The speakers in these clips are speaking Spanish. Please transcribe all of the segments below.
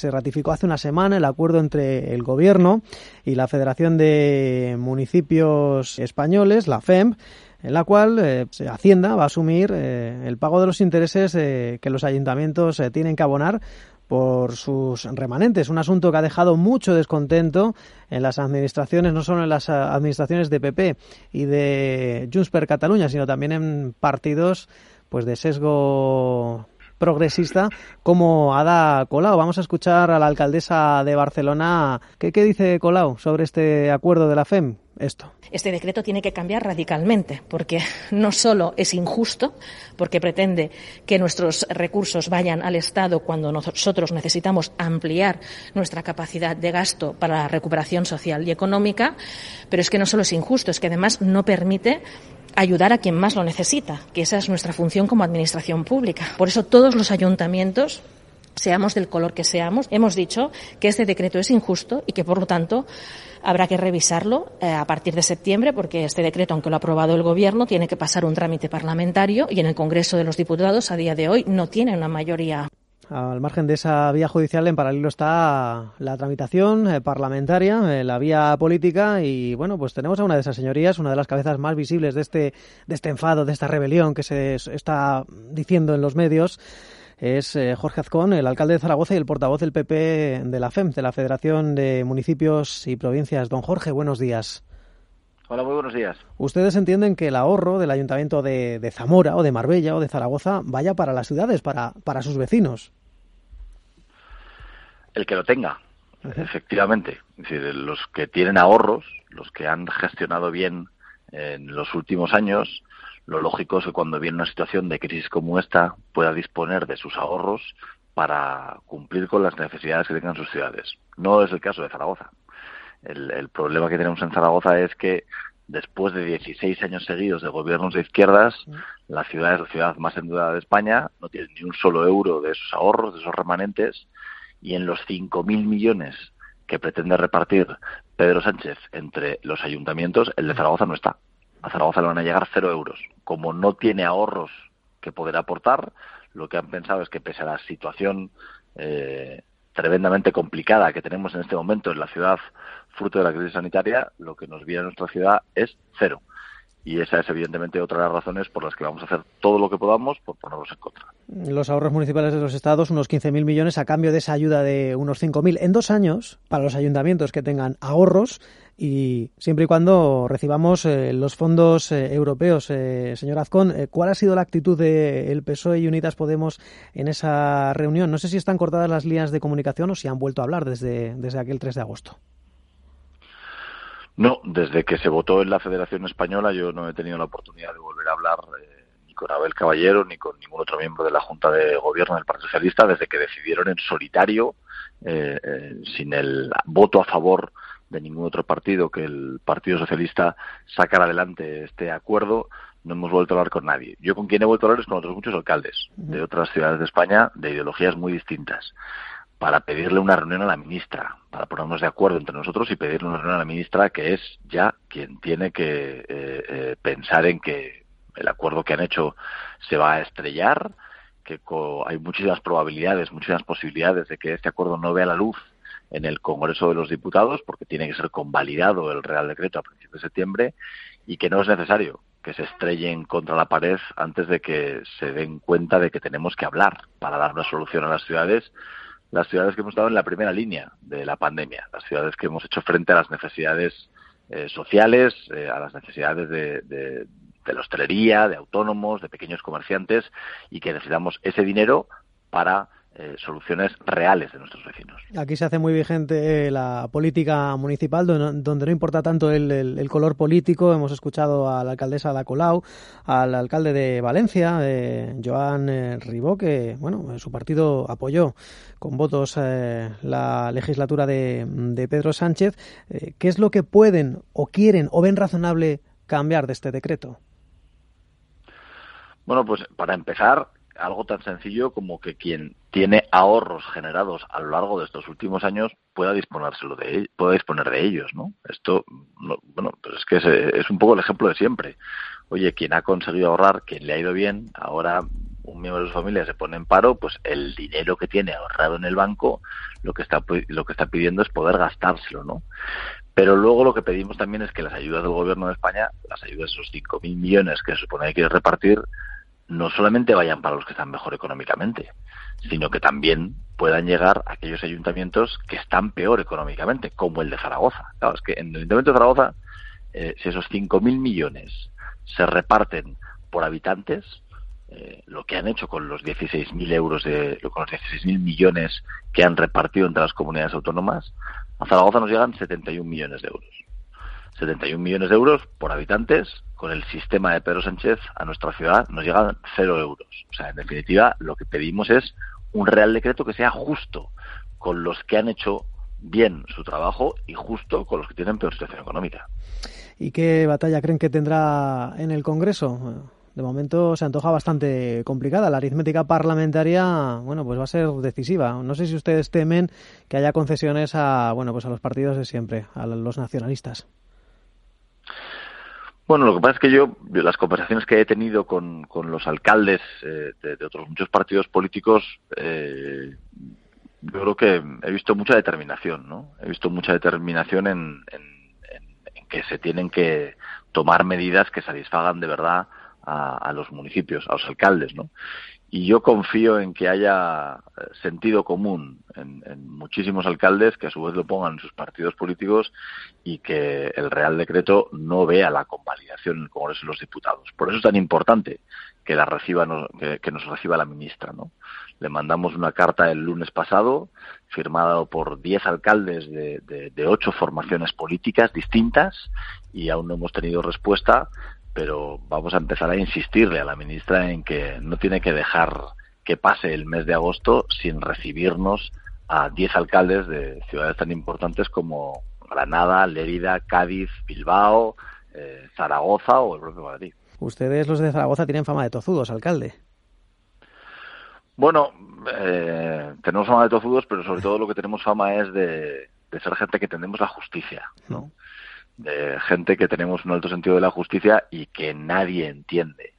Se ratificó hace una semana el acuerdo entre el Gobierno y la Federación de Municipios Españoles, la FEMP, en la cual eh, Hacienda va a asumir eh, el pago de los intereses eh, que los ayuntamientos tienen que abonar por sus remanentes. Un asunto que ha dejado mucho descontento en las administraciones, no solo en las administraciones de PP y de Junts per Cataluña, sino también en partidos pues de sesgo progresista como Ada Colau. Vamos a escuchar a la alcaldesa de Barcelona. ¿Qué, dice Colau sobre este acuerdo de la FEM? Esto. Este decreto tiene que cambiar radicalmente porque no solo es injusto, porque pretende que nuestros recursos vayan al Estado cuando nosotros necesitamos ampliar nuestra capacidad de gasto para la recuperación social y económica, pero es que no solo es injusto, es que además no permite ayudar a quien más lo necesita, que esa es nuestra función como administración pública. Por eso todos los ayuntamientos seamos del color que seamos, hemos dicho que este decreto es injusto y que, por lo tanto, habrá que revisarlo eh, a partir de septiembre, porque este decreto, aunque lo ha aprobado el Gobierno, tiene que pasar un trámite parlamentario y en el Congreso de los Diputados, a día de hoy, no tiene una mayoría al margen de esa vía judicial, en paralelo está la tramitación eh, parlamentaria, eh, la vía política y bueno, pues tenemos a una de esas señorías, una de las cabezas más visibles de este, de este enfado, de esta rebelión que se está diciendo en los medios. Es eh, Jorge Azcón, el alcalde de Zaragoza y el portavoz del PP de la FEM, de la Federación de Municipios y Provincias. Don Jorge, buenos días. Hola, muy buenos días. Ustedes entienden que el ahorro del ayuntamiento de, de Zamora o de Marbella o de Zaragoza vaya para las ciudades, para, para sus vecinos el que lo tenga, efectivamente. Es decir, los que tienen ahorros, los que han gestionado bien en los últimos años, lo lógico es que cuando viene una situación de crisis como esta pueda disponer de sus ahorros para cumplir con las necesidades que tengan sus ciudades. No es el caso de Zaragoza. El, el problema que tenemos en Zaragoza es que después de 16 años seguidos de gobiernos de izquierdas, la ciudad es la ciudad más endeudada de España, no tiene ni un solo euro de esos ahorros, de esos remanentes, y en los 5.000 millones que pretende repartir Pedro Sánchez entre los ayuntamientos, el de Zaragoza no está. A Zaragoza le van a llegar cero euros. Como no tiene ahorros que poder aportar, lo que han pensado es que pese a la situación eh, tremendamente complicada que tenemos en este momento en la ciudad, fruto de la crisis sanitaria, lo que nos viene a nuestra ciudad es cero y esa es evidentemente otra de las razones por las que vamos a hacer todo lo que podamos por ponerlos en contra. Los ahorros municipales de los estados, unos 15.000 millones a cambio de esa ayuda de unos 5.000 en dos años para los ayuntamientos que tengan ahorros y siempre y cuando recibamos eh, los fondos eh, europeos. Eh, señor Azcón, ¿cuál ha sido la actitud del el PSOE y Unidas Podemos en esa reunión? No sé si están cortadas las líneas de comunicación o si han vuelto a hablar desde, desde aquel 3 de agosto. No, desde que se votó en la Federación Española yo no he tenido la oportunidad de volver a hablar eh, ni con Abel Caballero ni con ningún otro miembro de la Junta de Gobierno del Partido Socialista desde que decidieron en solitario, eh, eh, sin el voto a favor de ningún otro partido que el Partido Socialista sacar adelante este acuerdo, no hemos vuelto a hablar con nadie. Yo con quien he vuelto a hablar es con otros muchos alcaldes de otras ciudades de España de ideologías muy distintas para pedirle una reunión a la ministra, para ponernos de acuerdo entre nosotros y pedirle una reunión a la ministra, que es ya quien tiene que eh, eh, pensar en que el acuerdo que han hecho se va a estrellar, que hay muchísimas probabilidades, muchísimas posibilidades de que este acuerdo no vea la luz en el Congreso de los Diputados, porque tiene que ser convalidado el Real Decreto a principios de septiembre, y que no es necesario que se estrellen contra la pared antes de que se den cuenta de que tenemos que hablar para dar una solución a las ciudades las ciudades que hemos estado en la primera línea de la pandemia, las ciudades que hemos hecho frente a las necesidades eh, sociales, eh, a las necesidades de, de, la hostelería, de autónomos, de pequeños comerciantes y que necesitamos ese dinero para eh, soluciones reales de nuestros vecinos. Aquí se hace muy vigente la política municipal, donde, no importa tanto el, color político. Hemos escuchado a la alcaldesa da Colau, al alcalde de Valencia, eh, Joan eh, Ribó, que bueno, su partido apoyó con votos la legislatura de, de Pedro Sánchez. ¿Qué es lo que pueden o quieren o ven razonable cambiar de este decreto? Bueno, pues para empezar, algo tan sencillo como que quien tiene ahorros generados a lo largo de estos últimos años pueda disponérselo de pueda disponer de ellos, ¿no? Esto, bueno, pues es que es, un poco el ejemplo de siempre. Oye, quien ha conseguido ahorrar, quien le ha ido bien, ahora un miembro de su familia se pone en paro, pues el dinero que tiene ahorrado en el banco, lo que está lo que está pidiendo es poder gastárselo, ¿no? Pero luego lo que pedimos también es que las ayudas del gobierno de España, las ayudas de esos 5.000 millones que se supone que quiere repartir, no solamente vayan para los que están mejor económicamente, sino que también puedan llegar a aquellos ayuntamientos que están peor económicamente, como el de Zaragoza. Claro, es que en el ayuntamiento de Zaragoza, eh, si esos 5.000 millones se reparten por habitantes, eh, lo que han hecho con los 16.000 euros de, con los 16.000 millones que han repartido entre las comunidades autónomas, a Zaragoza nos llegan 71 millones de euros. 71 millones de euros por habitantes, con el sistema de Pedro Sánchez a nuestra ciudad nos llegan cero euros. O sea, en definitiva, lo que pedimos es un real decreto que sea justo con los que han hecho bien su trabajo y justo con los que tienen peor situación económica. ¿Y qué batalla creen que tendrá en el Congreso? De momento se antoja bastante complicada. La aritmética parlamentaria, bueno, pues va a ser decisiva. No sé si ustedes temen que haya concesiones a, bueno, pues a los partidos de siempre, a los nacionalistas. Bueno, lo que pasa es que yo, las conversaciones que he tenido con, los alcaldes eh, de, otros muchos partidos políticos, eh, yo creo que he visto mucha determinación, ¿no? He visto mucha determinación en que se tienen que tomar medidas que satisfagan de verdad a, los municipios, a los alcaldes, ¿no? Y yo confío en que haya eh, sentido común en, muchísimos alcaldes que a su vez lo pongan en sus partidos políticos y que el Real Decreto no vea la convalidación en el Congreso de los Diputados. Por eso es tan importante que la reciba, que, nos reciba la ministra, ¿no? Le mandamos una carta el lunes pasado, firmada por diez alcaldes de, de ocho formaciones políticas distintas, y aún no hemos tenido respuesta pero vamos a empezar a insistirle a la ministra en que no tiene que dejar que pase el mes de agosto sin recibirnos a 10 alcaldes de ciudades tan importantes como Granada, Lérida, Cádiz, Bilbao, eh, Zaragoza o el propio Madrid. Ustedes, los de Zaragoza, tienen fama de tozudos, alcalde. Bueno, eh, tenemos fama de tozudos, pero sobre todo lo que tenemos fama es de, de ser gente que tendemos la justicia. ¿no? De gente que tenemos un alto sentido de la justicia y que nadie entiende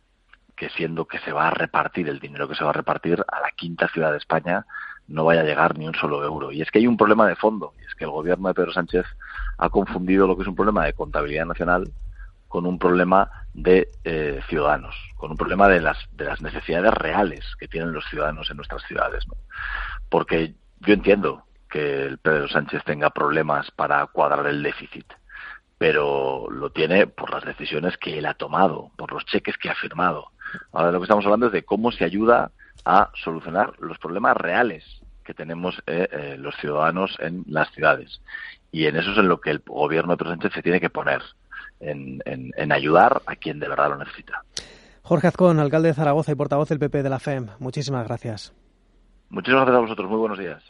que siendo que se va a repartir el dinero que se va a repartir a la quinta ciudad de España no vaya a llegar ni un solo euro. Y es que hay un problema de fondo, y es que el gobierno de Pedro Sánchez ha confundido lo que es un problema de contabilidad nacional con un problema de eh, ciudadanos, con un problema de las, de las necesidades reales que tienen los ciudadanos en nuestras ciudades. Porque yo entiendo que el Pedro Sánchez tenga problemas para cuadrar el déficit pero lo tiene por las decisiones que él ha tomado, por los cheques que ha firmado. Ahora lo que estamos hablando es de cómo se ayuda a solucionar los problemas reales que tenemos eh, eh, los ciudadanos en las ciudades. Y en eso es en lo que el gobierno de Presidente se tiene que poner, en, en ayudar a quien de verdad lo necesita. Jorge Azcón, alcalde de Zaragoza y portavoz del PP de la FEM, muchísimas gracias. Muchísimas gracias a vosotros, muy buenos días.